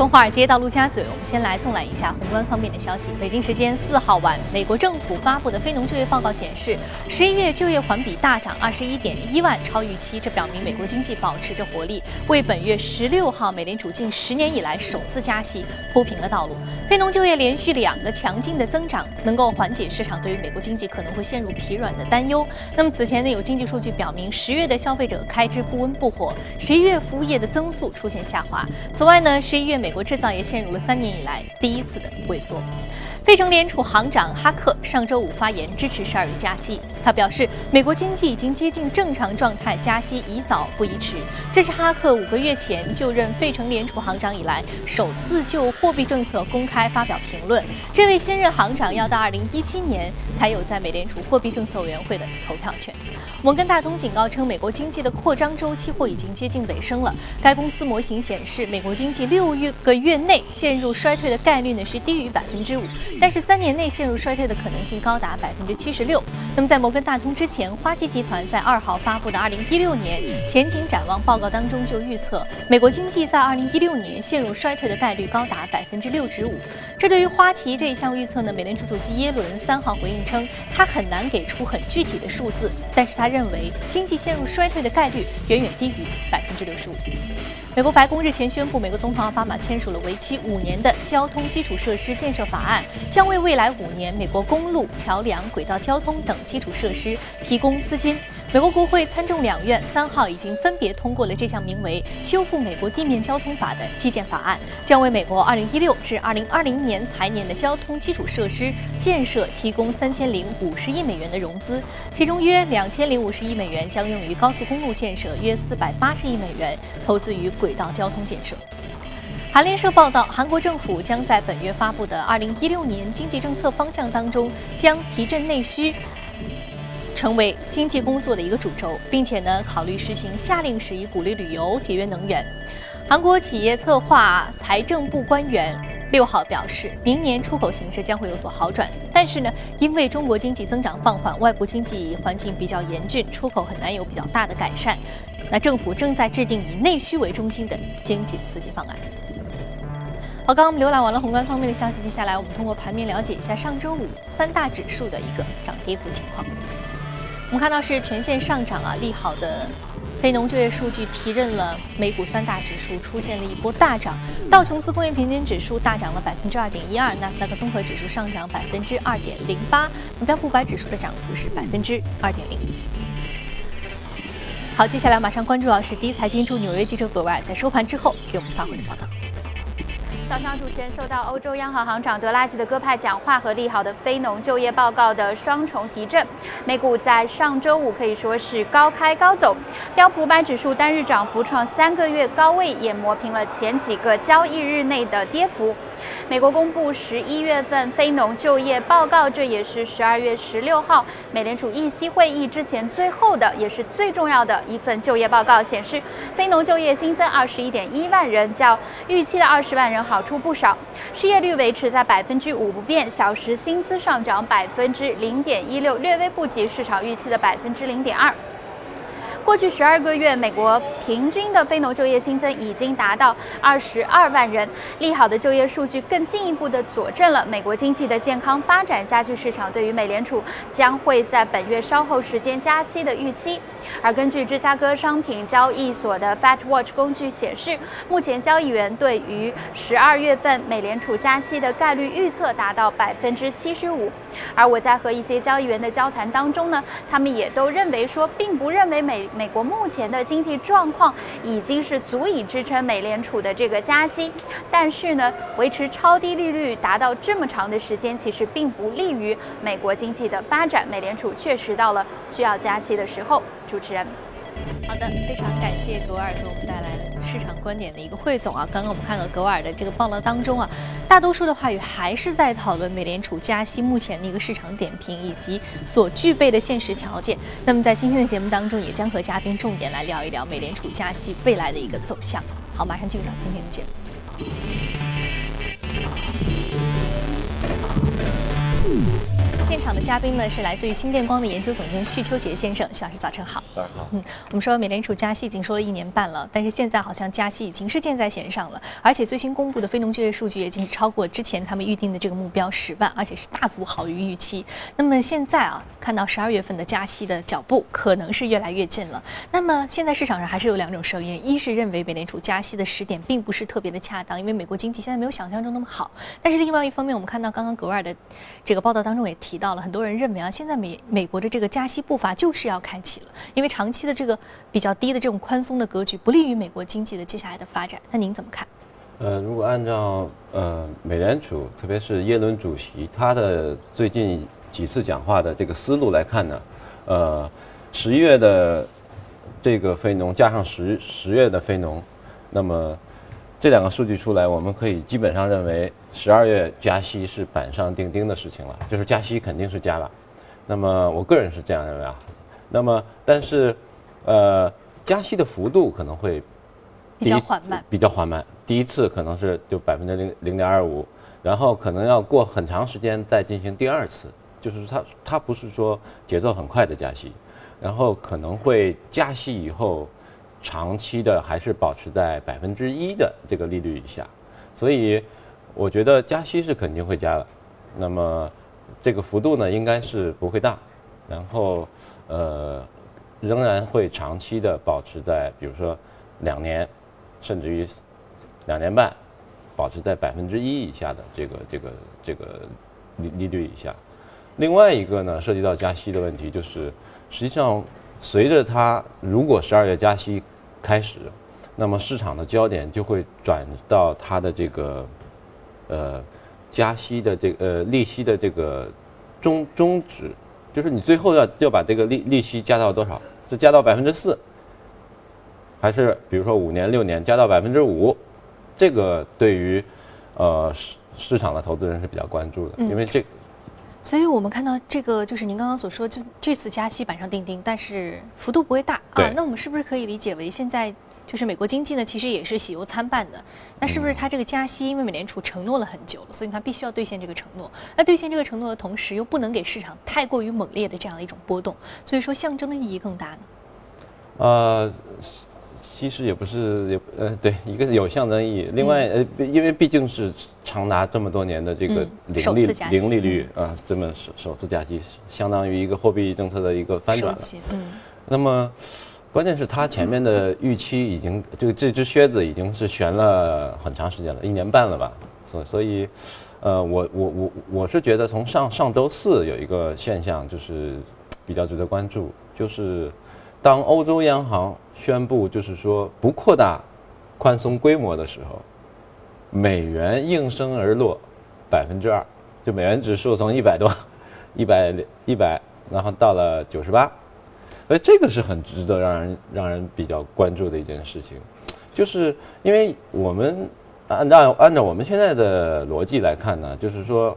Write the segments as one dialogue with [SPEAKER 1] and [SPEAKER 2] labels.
[SPEAKER 1] 从华尔街到陆家嘴，我们先来纵览一下宏观方面的消息。北京时间四号晚，美国政府发布的非农就业报告显示，十一月就业环比大涨二十一点一万，超预期。这表明美国经济保持着活力，为本月十六号美联储近十年以来首次加息铺平了道路。非农就业连续两个强劲的增长，能够缓解市场对于美国经济可能会陷入疲软的担忧。那么此前呢，有经济数据表明，十月的消费者开支不温不火，十一月服务业的增速出现下滑。此外呢，十一月美美国制造业陷入了三年以来第一次的萎缩。非城联储行长哈克上周五发言支持十二月加息。他表示，美国经济已经接近正常状态，加息宜早不宜迟。这是哈克五个月前就任费城联储行长以来首次就货币政策公开发表评论。这位新任行长要到二零一七年才有在美联储货币政策委员会的投票权。摩根大通警告称，美国经济的扩张周期或已经接近尾声了。该公司模型显示，美国经济六月个月内陷入衰退的概率呢是低于百分之五。但是三年内陷入衰退的可能性高达百分之七十六。那么在摩根大通之前，花旗集团在二号发布的二零一六年前景展望报告当中就预测，美国经济在二零一六年陷入衰退的概率高达百分之六十五。这对于花旗这一项预测呢，美联储主席耶伦三号回应称，他很难给出很具体的数字，但是他认为经济陷入衰退的概率远远低于百分之六十五。美国白宫日前宣布，美国总统奥巴马签署了为期五年的交通基础设施建设法案，将为未来五年美国公路、桥梁、轨道交通等基础设施提供资金。美国国会参众两院三号已经分别通过了这项名为《修复美国地面交通法》的基建法案，将为美国2016至2020年财年的交通基础设施建设提供三千零五十亿美元的融资，其中约两千零五十亿美元将用于高速公路建设，约四百八十亿美元投资于轨道交通建设。韩联社报道，韩国政府将在本月发布的2016年经济政策方向当中，将提振内需。成为经济工作的一个主轴，并且呢，考虑实行下令时以鼓励旅游、节约能源。韩国企业策划财政部官员六号表示，明年出口形势将会有所好转，但是呢，因为中国经济增长放缓，外部经济环境比较严峻，出口很难有比较大的改善。那政府正在制定以内需为中心的经济刺激方案。好，刚刚我们浏览完了宏观方面的消息，接下来我们通过盘面了解一下上周五三大指数的一个涨跌幅情况。我们看到是全线上涨啊，利好的非农就业数据提振了美股三大指数，出现了一波大涨。道琼斯工业平均指数大涨了百分之二点一二，纳斯达克综合指数上涨百分之二点零八，标普五百指数的涨幅是百分之二点零。好，接下来马上关注到是第一财经驻纽约记者葛维尔在收盘之后给我们发回的报道。
[SPEAKER 2] 早上，主持人受到欧洲央行行长德拉吉的鸽派讲话和利好的非农就业报告的双重提振，美股在上周五可以说是高开高走，标普百指数单日涨幅创三个月高位，也磨平了前几个交易日内的跌幅。美国公布十一月份非农就业报告，这也是十二月十六号美联储议息会议之前最后的，也是最重要的一份就业报告。显示非农就业新增二十一点一万人，较预期的二十万人好出不少。失业率维持在百分之五不变，小时薪资上涨百分之零点一六，略微不及市场预期的百分之零点二。过去十二个月，美国平均的非农就业新增已经达到二十二万人。利好的就业数据更进一步的佐证了美国经济的健康发展，加剧市场对于美联储将会在本月稍后时间加息的预期。而根据芝加哥商品交易所的 Fat Watch 工具显示，目前交易员对于十二月份美联储加息的概率预测达到百分之七十五。而我在和一些交易员的交谈当中呢，他们也都认为说，并不认为美美国目前的经济状况已经是足以支撑美联储的这个加息。但是呢，维持超低利率达到这么长的时间，其实并不利于美国经济的发展。美联储确实到了需要加息的时候。主持人，
[SPEAKER 1] 好的，非常感谢格瓦尔给我们带来市场观点的一个汇总啊。刚刚我们看到格瓦尔的这个报道当中啊，大多数的话语还是在讨论美联储加息目前的一个市场点评以及所具备的现实条件。那么在今天的节目当中，也将和嘉宾重点来聊一聊美联储加息未来的一个走向。好，马上进入到今天的节目。现场的嘉宾呢是来自于新电光的研究总监徐秋杰先生，徐老师早晨好。
[SPEAKER 3] 早上好。
[SPEAKER 1] 嗯，我们说美联储加息已经说了一年半了，但是现在好像加息已经是箭在弦上了，而且最新公布的非农就业数据已经超过之前他们预定的这个目标十万，而且是大幅好于预期。那么现在啊，看到十二月份的加息的脚步可能是越来越近了。那么现在市场上还是有两种声音，一是认为美联储加息的时点并不是特别的恰当，因为美国经济现在没有想象中那么好。但是另外一方面，我们看到刚刚格尔的这个报道当中也提到了，很多人认为啊，现在美美国的这个加息步伐就是要开启了，因为长期的这个比较低的这种宽松的格局不利于美国经济的接下来的发展。那您怎么看？
[SPEAKER 3] 呃，如果按照呃美联储，特别是耶伦主席他的最近几次讲话的这个思路来看呢，呃，十一月的这个非农加上十十月的非农，那么这两个数据出来，我们可以基本上认为十二月加息是板上钉钉的事情了，就是加息肯定是加了。那么我个人是这样认为啊。那么但是呃加息的幅度可能会
[SPEAKER 1] 比较缓慢，
[SPEAKER 3] 比较缓慢。第一次可能是就百分之零零点二五，然后可能要过很长时间再进行第二次，就是它它不是说节奏很快的加息，然后可能会加息以后，长期的还是保持在百分之一的这个利率以下，所以我觉得加息是肯定会加的，那么这个幅度呢应该是不会大，然后呃仍然会长期的保持在比如说两年。甚至于两年半保持在百分之一以下的这个这个这个利利率以下。另外一个呢，涉及到加息的问题，就是实际上随着它如果十二月加息开始，那么市场的焦点就会转到它的这个呃加息的这个呃利息的这个终终止，就是你最后要要把这个利利息加到多少？是加到百分之四？还是比如说五年六年加到百分之五，这个对于呃市市场的投资人是比较关注的，因为这，
[SPEAKER 1] 所以我们看到这个就是您刚刚所说，就这次加息板上钉钉，但是幅度不会大啊。那我们是不是可以理解为现在就是美国经济呢，其实也是喜忧参半的？那是不是它这个加息，因为美联储承诺了很久，所以它必须要兑现这个承诺？那兑现这个承诺的同时，又不能给市场太过于猛烈的这样的一种波动，所以说象征的意义更大呢？
[SPEAKER 3] 呃。其实也不是，也呃，对，一个是有象征意义，另外呃，因为毕竟是长达这么多年的这个零利零利率啊，这么首首次加息，相当于一个货币政策的一个翻转了。嗯。那么，关键是它前面的预期已经，就这只靴子已经是悬了很长时间了，一年半了吧。所所以，呃，我我我我是觉得从上上周四有一个现象就是比较值得关注，就是当欧洲央行。宣布就是说不扩大宽松规模的时候，美元应声而落百分之二，就美元指数从一百多、一百一百，然后到了九十八，所以这个是很值得让人让人比较关注的一件事情，就是因为我们按照按照我们现在的逻辑来看呢，就是说。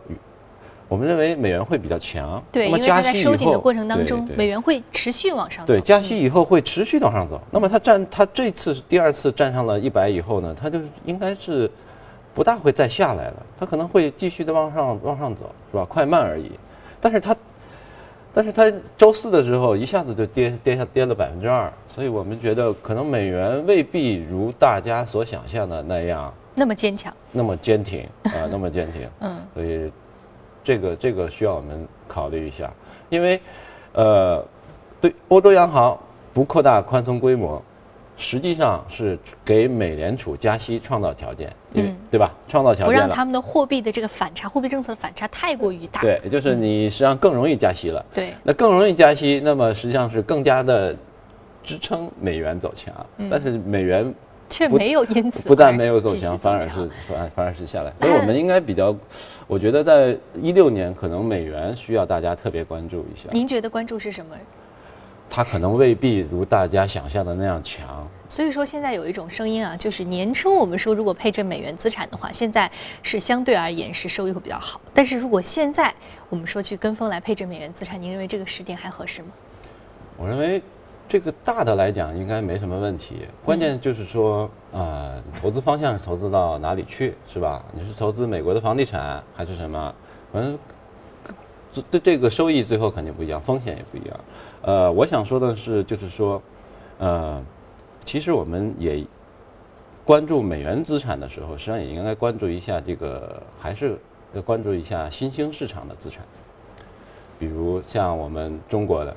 [SPEAKER 3] 我们认为美元会比较强，
[SPEAKER 1] 对，因为它在收紧的过程当中，美元会持续往上
[SPEAKER 3] 走。对，加息以后会持续往上走。那么它站，它这次第二次站上了一百以后呢，它就应该是不大会再下来了，它可能会继续的往上往上走，是吧？快慢而已。但是它，但是它周四的时候一下子就跌跌下跌了百分之二，所以我们觉得可能美元未必如大家所想象的那样
[SPEAKER 1] 那么坚强，
[SPEAKER 3] 那么坚挺 啊，那么坚挺。嗯，所以。这个这个需要我们考虑一下，因为，呃，对欧洲央行不扩大宽松规模，实际上是给美联储加息创造条件，嗯，对吧？创造条件
[SPEAKER 1] 不让他们的货币的这个反差，货币政策的反差太过于大。
[SPEAKER 3] 对，就是你实际上更容易加息了。
[SPEAKER 1] 对，
[SPEAKER 3] 那更容易加息，那么实际上是更加的支撑美元走强，但是美元。
[SPEAKER 1] 却没有因此
[SPEAKER 3] 不但没有走强，反而是反反而是下来。所以我们应该比较，我觉得在一六年可能美元需要大家特别关注一下。
[SPEAKER 1] 您觉得关注是什么？
[SPEAKER 3] 它可能未必如大家想象的那样强。
[SPEAKER 1] 所以说现在有一种声音啊，就是年初我们说如果配置美元资产的话，现在是相对而言是收益会比较好。但是如果现在我们说去跟风来配置美元资产，您认为这个时点还合适吗？
[SPEAKER 3] 我认为。这个大的来讲应该没什么问题，关键就是说，呃，投资方向是投资到哪里去，是吧？你是投资美国的房地产还是什么？反正对这个收益最后肯定不一样，风险也不一样。呃，我想说的是，就是说，呃，其实我们也关注美元资产的时候，实际上也应该关注一下这个，还是要关注一下新兴市场的资产，比如像我们中国的，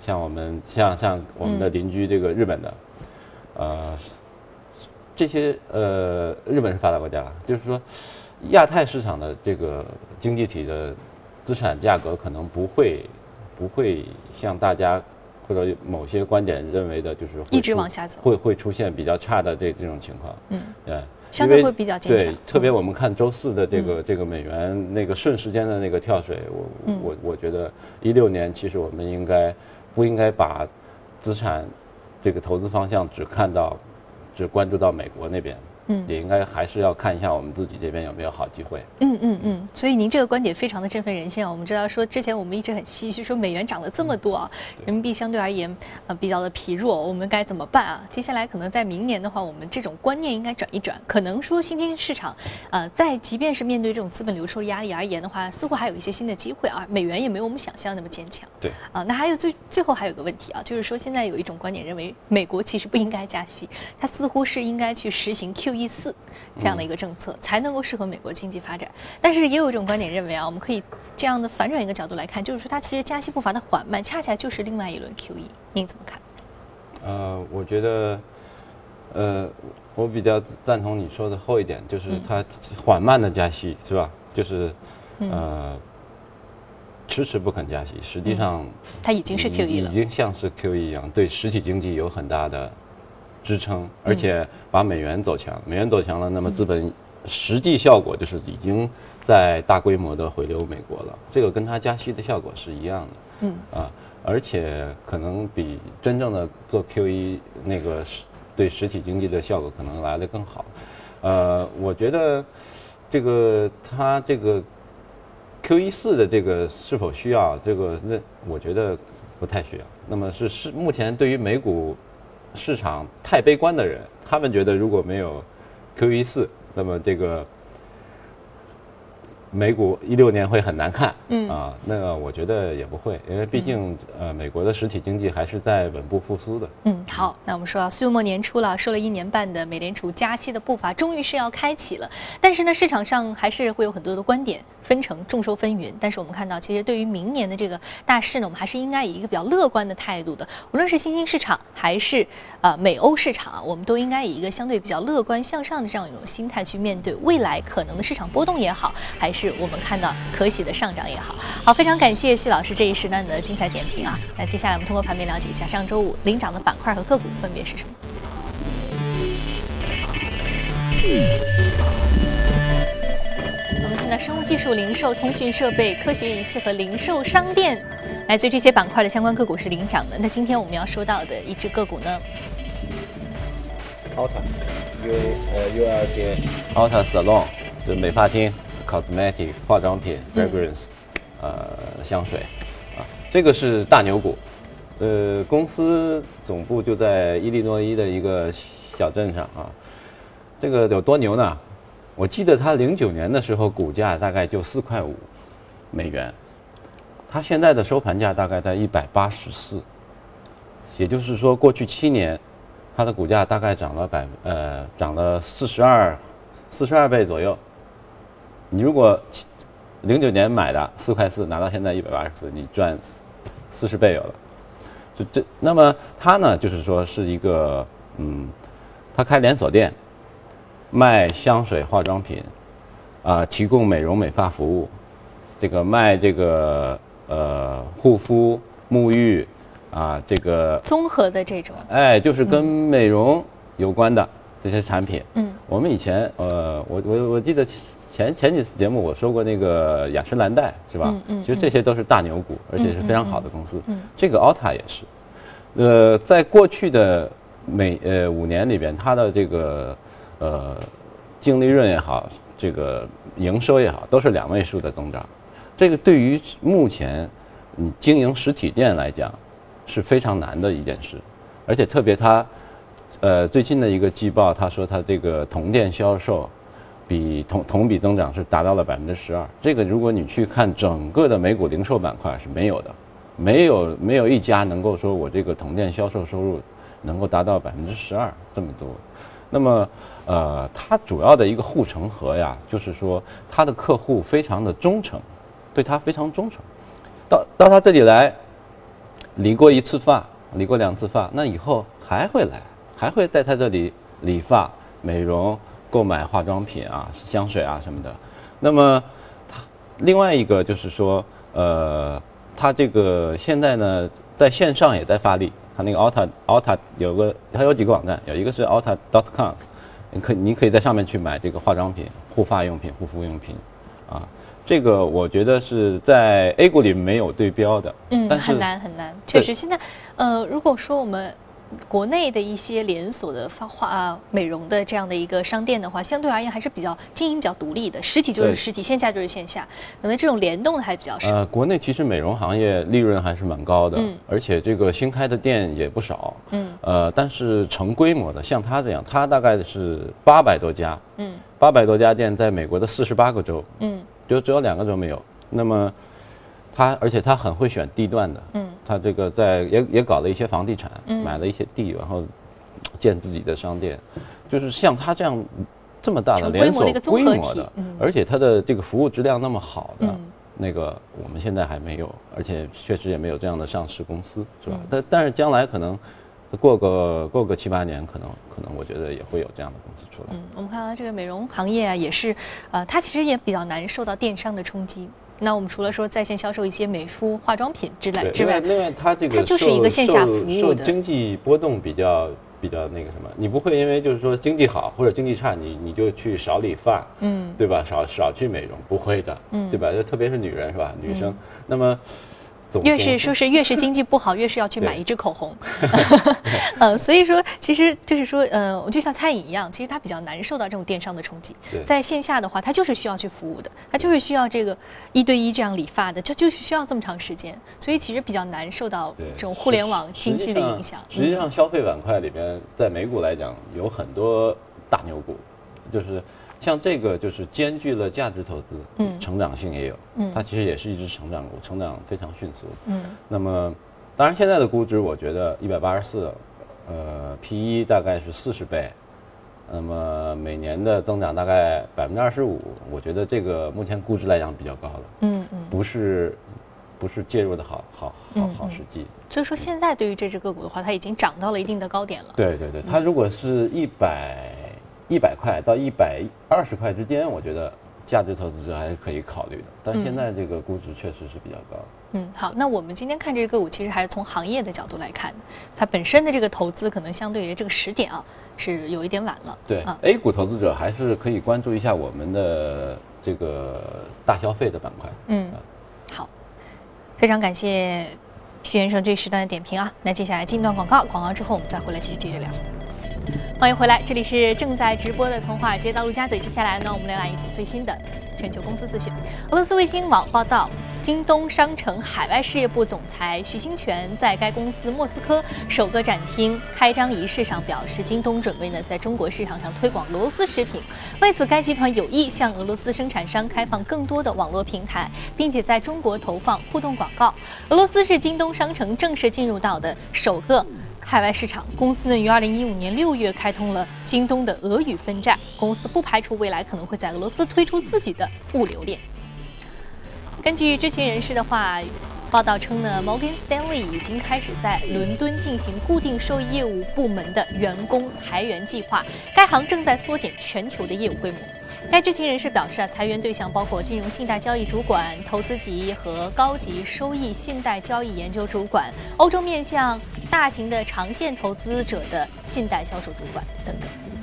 [SPEAKER 3] 像我们像像我们的邻居这个日本的，呃，这些呃，日本是发达国家，就是说。亚太市场的这个经济体的资产价格可能不会不会像大家或者某些观点认为的，就是
[SPEAKER 1] 一直往下走，
[SPEAKER 3] 会会出现比较差的这这种情况。
[SPEAKER 1] 嗯，对，相对会比较坚强。
[SPEAKER 3] 对，特别我们看周四的这个这个美元那个瞬时间的那个跳水，我我我觉得一六年其实我们应该不应该把资产这个投资方向只看到只关注到美国那边。嗯，也应该还是要看一下我们自己这边有没有好机会。
[SPEAKER 1] 嗯嗯嗯，所以您这个观点非常的振奋人心啊！我们知道说之前我们一直很唏嘘，说美元涨了这么多啊，人民币相对而言啊比较的疲弱，我们该怎么办啊？接下来可能在明年的话，我们这种观念应该转一转，可能说新兴市场，呃，在即便是面对这种资本流出的压力而言的话，似乎还有一些新的机会啊。美元也没有我们想象那么坚强。
[SPEAKER 3] 对。
[SPEAKER 1] 啊，那还有最最后还有个问题啊，就是说现在有一种观点认为美国其实不应该加息，它似乎是应该去实行 QE 四。这样的一个政策才能够适合美国经济发展，但是也有一种观点认为啊，我们可以这样的反转一个角度来看，就是说它其实加息步伐的缓慢，恰恰就是另外一轮 QE。您怎么看？
[SPEAKER 3] 呃，我觉得，呃，我比较赞同你说的后一点，就是它缓慢的加息是吧？就是呃，迟迟不肯加息，实际上
[SPEAKER 1] 它已经是 QE
[SPEAKER 3] 了，已经像是 QE 一样，对实体经济有很大的。支撑，而且把美元走强，美元走强了，那么资本实际效果就是已经在大规模的回流美国了。这个跟它加息的效果是一样的。嗯啊，而且可能比真正的做 QE 那个对实体经济的效果可能来的更好。呃，我觉得这个它这个 QE 四的这个是否需要这个？那我觉得不太需要。那么是是目前对于美股。市场太悲观的人，他们觉得如果没有 QE 四，那么这个美股一六年会很难看。嗯啊，那个我觉得也不会，因为毕竟呃，美国的实体经济还是在稳步复苏的。
[SPEAKER 1] 嗯，好，那我们说啊，岁末年初了，说了一年半的美联储加息的步伐终于是要开启了，但是呢，市场上还是会有很多的观点。分成众说纷纭，但是我们看到，其实对于明年的这个大势呢，我们还是应该以一个比较乐观的态度的。无论是新兴市场还是呃美欧市场啊，我们都应该以一个相对比较乐观向上的这样一种心态去面对未来可能的市场波动也好，还是我们看到可喜的上涨也好。好，非常感谢徐老师这一时段的精彩点评啊。那接下来我们通过盘面了解一下上周五领涨的板块和个股分别是什么。技术、零售、通讯设备、科学仪器和零售商店，来自于这些板块的相关个股是领涨的。那今天我们要说到的一只个股呢
[SPEAKER 3] ？Alta，U 呃 U L T A，Alta Salon，就美发厅，Cosmetic 化妆品，Fragrance，呃香水，啊，这个是大牛股，呃公司总部就在伊利诺伊的一个小镇上啊，这个有多牛呢？我记得它零九年的时候股价大概就四块五美元，它现在的收盘价大概在一百八十四，也就是说过去七年它的股价大概涨了百呃涨了四十二四十二倍左右。你如果零九年买的四块四拿到现在一百八十四，你赚四十倍有了。就这那么它呢就是说是一个嗯，它开连锁店。卖香水、化妆品，啊，提供美容美发服务，这个卖这个呃护肤、沐浴，啊，这个
[SPEAKER 1] 综合的这种，
[SPEAKER 3] 哎，就是跟美容有关的这些产品。嗯，我们以前呃，我我我记得前前几次节目我说过那个雅诗兰黛是吧？嗯嗯，其实这些都是大牛股，而且是非常好的公司。嗯，这个 Alta 也是，呃，在过去的每呃五年里边，它的这个。呃，净利润也好，这个营收也好，都是两位数的增长。这个对于目前你经营实体店来讲是非常难的一件事。而且特别它，呃，最近的一个季报，他说他这个同店销售比同同比增长是达到了百分之十二。这个如果你去看整个的美股零售板块是没有的，没有没有一家能够说我这个同店销售收入能够达到百分之十二这么多。那么，呃，它主要的一个护城河呀，就是说它的客户非常的忠诚，对他非常忠诚，到到他这里来理过一次发，理过两次发，那以后还会来，还会在他这里理发、美容、购买化妆品啊、香水啊什么的。那么，他另外一个就是说，呃，他这个现在呢，在线上也在发力。他那个 Alta Alta 有个，它有几个网站，有一个是 alta dot com 你可你可以在上面去买这个化妆品、护发用品、护肤用品，啊，这个我觉得是在 A 股里没有对标的，
[SPEAKER 1] 嗯，很难很难，确实现在，呃，如果说我们。国内的一些连锁的发化啊美容的这样的一个商店的话，相对而言还是比较经营比较独立的，实体就是实体，线下就是线下，可能这种联动的还比较少。
[SPEAKER 3] 呃，国内其实美容行业利润还是蛮高的，嗯，而且这个新开的店也不少，嗯，呃，但是成规模的，像他这样，他大概是八百多家，嗯，八百多家店在美国的四十八个州，嗯，就只有两个州没有，那么。他而且他很会选地段的，嗯，他这个在也也搞了一些房地产，买了一些地，然后建自己的商店，就是像他这样这么大的连锁规模的，而且他的这个服务质量那么好的那个，我们现在还没有，而且确实也没有这样的上市公司，是吧？但但是将来可能过个过个七八年，可能可能我觉得也会有这样的公司出来。
[SPEAKER 1] 嗯，我们看到这个美容行业啊，也是，呃，它其实也比较难受到电商的冲击。那我们除了说在线销售一些美肤化妆品之类之外，
[SPEAKER 3] 另外它这个
[SPEAKER 1] 它就是一个线下服务
[SPEAKER 3] 的，经济波动比较比较那个什么，你不会因为就是说经济好或者经济差，你你就去少理发，嗯，对吧？少少去美容，不会的，嗯，对吧？就特别是女人是吧？女生，那么。
[SPEAKER 1] 越是说是越是经济不好，越是要去买一支口红，呃，所以说其实就是说，呃，我就像餐饮一样，其实它比较难受到这种电商的冲击。在线下的话，它就是需要去服务的，它就是需要这个一对一这样理发的，就就是需要这么长时间，所以其实比较难受到这种互联网经济的影响。
[SPEAKER 3] 实际上，消费板块里边，在美股来讲，有很多大牛股，就是。像这个就是兼具了价值投资，嗯，成长性也有，嗯，它其实也是一只成长股，成长非常迅速，嗯。那么，当然现在的估值，我觉得一百八十四，呃，P E 大概是四十倍，那么每年的增长大概百分之二十五，我觉得这个目前估值来讲比较高了，嗯嗯，不是，不是介入的好好好好时机。
[SPEAKER 1] 所以说现在对于这只个股的话，它已经涨到了一定的高点了。
[SPEAKER 3] 对对对，它如果是一百。一百块到一百二十块之间，我觉得价值投资者还是可以考虑的。但现在这个估值确实是比较高。
[SPEAKER 1] 嗯，好，那我们今天看这个个股，其实还是从行业的角度来看，它本身的这个投资可能相对于这个时点啊，是有一点晚了。
[SPEAKER 3] 对，A 股投资者还是可以关注一下我们的这个大消费的板块。
[SPEAKER 1] 嗯，好，非常感谢徐先生这时段的点评啊。那接下来进一段广告，广告之后我们再回来继续接着聊。欢迎回来，这里是正在直播的从华尔街到陆家嘴。接下来呢，我们来来一组最新的全球公司资讯。俄罗斯卫星网报道，京东商城海外事业部总裁徐新全在该公司莫斯科首个展厅开张仪式上表示，京东准备呢在中国市场上推广俄罗斯食品。为此，该集团有意向俄罗斯生产商开放更多的网络平台，并且在中国投放互动广告。俄罗斯是京东商城正式进入到的首个。海外市场公司呢，于二零一五年六月开通了京东的俄语分站。公司不排除未来可能会在俄罗斯推出自己的物流链。根据知情人士的话，报道称呢，Morgan Stanley 已经开始在伦敦进行固定收益业务部门的员工裁员计划。该行正在缩减全球的业务规模。该知情人士表示啊，裁员对象包括金融信贷交易主管、投资级和高级收益信贷交易研究主管、欧洲面向大型的长线投资者的信贷销售主管等等。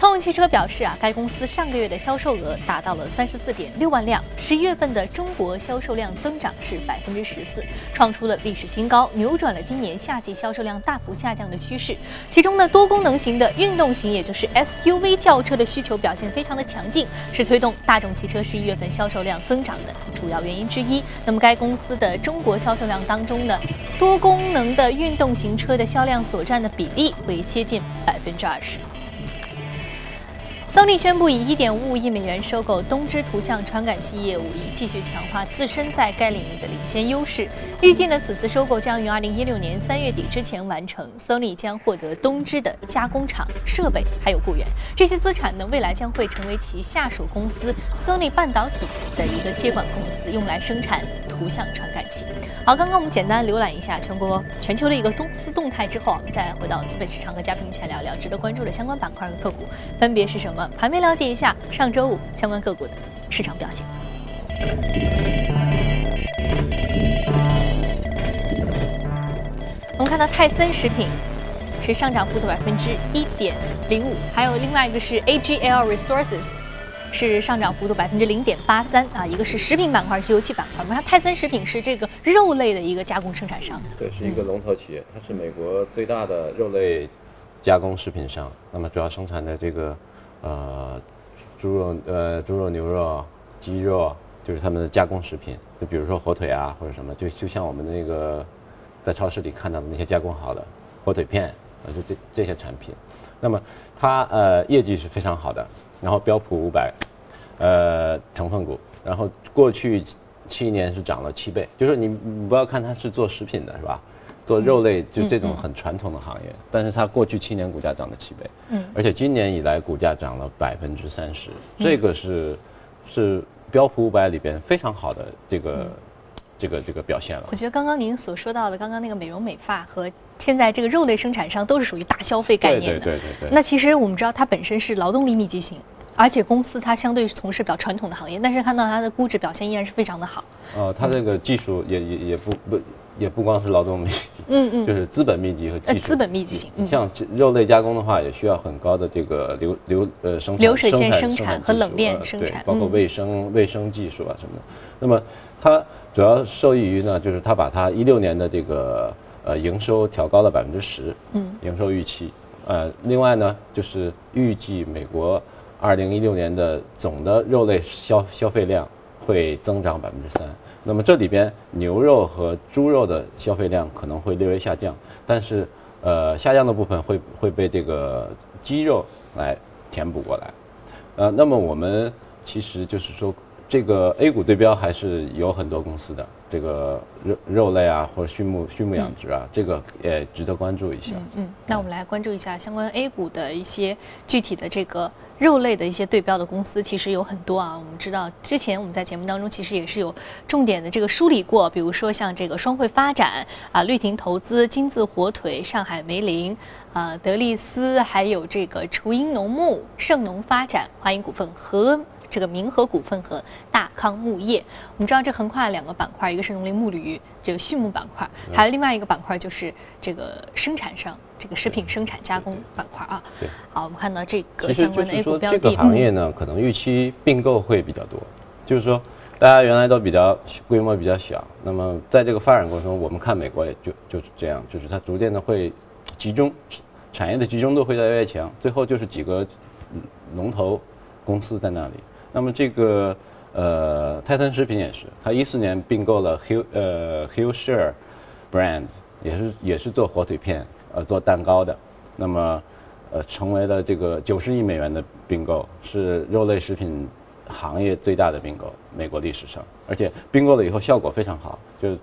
[SPEAKER 1] 通用汽车表示啊，该公司上个月的销售额达到了三十四点六万辆，十一月份的中国销售量增长是百分之十四，创出了历史新高，扭转了今年夏季销售量大幅下降的趋势。其中呢，多功能型的运动型，也就是 SUV 轿车的需求表现非常的强劲，是推动大众汽车十一月份销售量增长的主要原因之一。那么该公司的中国销售量当中呢，多功能的运动型车的销量所占的比例为接近百分之二十。Sony 宣布以1.55亿美元收购东芝图像传感器业务，以继续强化自身在该领域的领先优势。预计呢，此次收购将于2016年3月底之前完成。Sony 将获得东芝的加工厂、设备还有雇员，这些资产呢，未来将会成为其下属公司 Sony 半导体的一个接管公司，用来生产图像传感器。好，刚刚我们简单浏览一下全国全球的一个公司动态之后，我们再回到资本市场和嘉宾一起来聊聊值得关注的相关板块和个股分别是什么。盘面了解一下上周五相关个股的市场表现。我们看到泰森食品是上涨幅度百分之一点零五，还有另外一个是 AGL Resources 是上涨幅度百分之零点八三啊，一个是食品板块，是油气板块。我们看泰森食品是这个肉类的一个加工生产商，
[SPEAKER 3] 对，是一个龙头企业，它是美国最大的肉类加工食品商，那么主要生产的这个。呃，猪肉、呃，猪肉、牛肉、鸡肉，就是他们的加工食品。就比如说火腿啊，或者什么，就就像我们那个在超市里看到的那些加工好的火腿片，呃，就这这些产品。那么它呃业绩是非常好的，然后标普五百，呃成分股，然后过去七年是涨了七倍。就是你你不要看它是做食品的，是吧？做肉类就这种很传统的行业，但是它过去七年股价涨了七倍，嗯，而且今年以来股价涨了百分之三十，这个是是标普五百里边非常好的这个这个这个表现了。
[SPEAKER 1] 我觉得刚刚您所说到的，刚刚那个美容美发和现在这个肉类生产商都是属于大消费概念
[SPEAKER 3] 的，对对对对。
[SPEAKER 1] 那其实我们知道它本身是劳动力密集型，而且公司它相对从事比较传统的行业，但是看到它的估值表现依然是非常的好。
[SPEAKER 3] 呃，它这个技术也也也不不。也不光是劳动密集，嗯嗯，就是资本密集和技术。
[SPEAKER 1] 资本密集型，
[SPEAKER 3] 像肉类加工的话，也需要很高的这个流流呃生
[SPEAKER 1] 流水线生产和冷链生产，
[SPEAKER 3] 包括卫生卫生技术啊什么的。那么它主要受益于呢，就是它把它一六年的这个呃营收调高了百分之十，嗯，营收预期。呃，另外呢，就是预计美国二零一六年的总的肉类消消费量会增长百分之三。那么这里边牛肉和猪肉的消费量可能会略微下降，但是呃下降的部分会会被这个鸡肉来填补过来，呃，那么我们其实就是说这个 A 股对标还是有很多公司的。这个肉肉类啊，或者畜牧畜牧养殖啊，这个也值得关注一下。
[SPEAKER 1] 嗯，那我们来关注一下相关 A 股的一些具体的这个肉类的一些对标的公司，其实有很多啊。我们知道之前我们在节目当中其实也是有重点的这个梳理过，比如说像这个双汇发展啊、绿庭投资、金字火腿、上海梅林啊、德力斯，还有这个雏鹰农牧、盛农发展、华银股份和。这个明和股份和大康牧业，我们知道这横跨两个板块，一个是农林牧旅这个畜牧板块，还有另外一个板块就是这个生产商这个食品生产加工板块啊。
[SPEAKER 3] 对，
[SPEAKER 1] 好，我们看到这个相关的 A 股标
[SPEAKER 3] 的。这个行业呢，可能预期并购会比较多，就是说大家原来都比较规模比较小，那么在这个发展过程中，我们看美国也就就是这样，就是它逐渐的会集中产业的集中度会越来越强，最后就是几个龙头公司在那里。那么这个呃，泰森食品也是，它一四年并购了 Hill 呃 Hillshire Brands，也是也是做火腿片呃做蛋糕的，那么呃成为了这个九十亿美元的并购，是肉类食品行业最大的并购，美国历史上，而且并购了以后效果非常好，就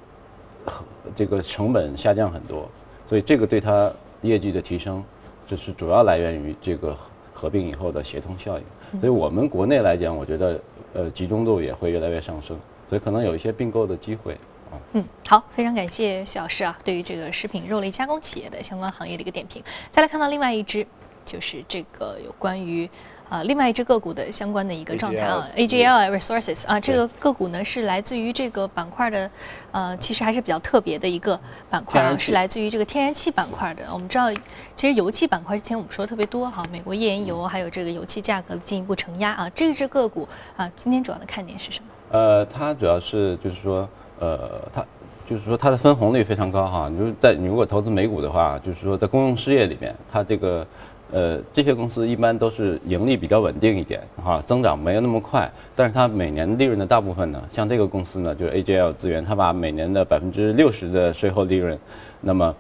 [SPEAKER 3] 这个成本下降很多，所以这个对它业绩的提升，这是主要来源于这个。合并以后的协同效应，所以我们国内来讲，我觉得呃集中度也会越来越上升，所以可能有一些并购的机会啊。
[SPEAKER 1] 嗯，好，非常感谢徐老师啊，对于这个食品肉类加工企业的相关行业的一个点评。再来看到另外一只，就是这个有关于。啊，另外一只个股的相关的一个状态啊，AGL Resources 啊，这个个股呢是来自于这个板块的，呃，其实还是比较特别的一个板块啊，是来自于这个天然气板块的。我们知道，其实油气板块之前我们说的特别多哈，美国页岩油还有这个油气价格进一步承压啊，这只个股啊，今天主要的看点是什么？
[SPEAKER 3] 呃，它主要是就是说，呃，它就是说它的分红率非常高哈，你就在你如果投资美股的话，就是说在公用事业里面，它这个。呃，这些公司一般都是盈利比较稳定一点，哈，增长没有那么快，但是它每年利润的大部分呢，像这个公司呢，就是 AGL 资源，它把每年的百分之六十的税后利润，那么，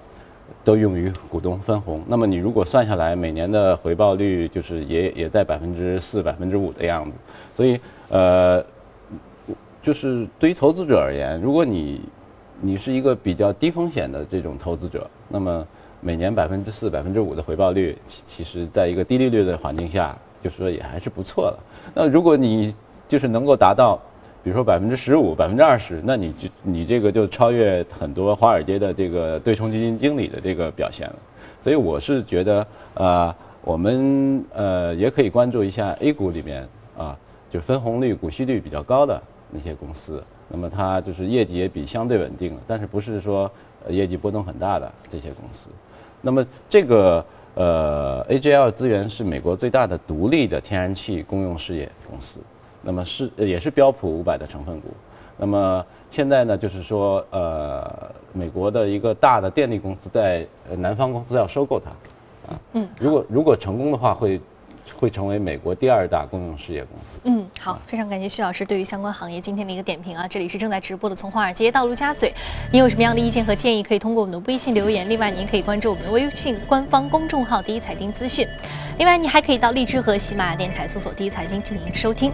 [SPEAKER 3] 都用于股东分红。那么你如果算下来，每年的回报率就是也也在百分之四、百分之五的样子。所以呃，就是对于投资者而言，如果你你是一个比较低风险的这种投资者，那么每年百分之四、百分之五的回报率，其其实在一个低利率的环境下，就是说也还是不错的。那如果你就是能够达到，比如说百分之十五、百分之二十，那你就你这个就超越很多华尔街的这个对冲基金经理的这个表现了。所以我是觉得，呃，我们呃也可以关注一下 A 股里面啊，就分红率、股息率比较高的那些公司。那么它就是业绩也比相对稳定，但是不是说业绩波动很大的这些公司。那么这个呃 AGL 资源是美国最大的独立的天然气公用事业公司，那么是也是标普五百的成分股。那么现在呢，就是说呃美国的一个大的电力公司在南方公司要收购它，啊，嗯，如果如果成功的话会。会成为美国第二大公用事业公司。
[SPEAKER 1] 嗯，好，非常感谢徐老师对于相关行业今天的一个点评啊。这里是正在直播的从华尔街到陆家嘴，您有什么样的意见和建议，可以通过我们的微信留言。另外，您可以关注我们的微信官方公众号“第一财经资讯”。另外，你还可以到荔枝和喜马拉雅电台搜索“第一财经”进行收听。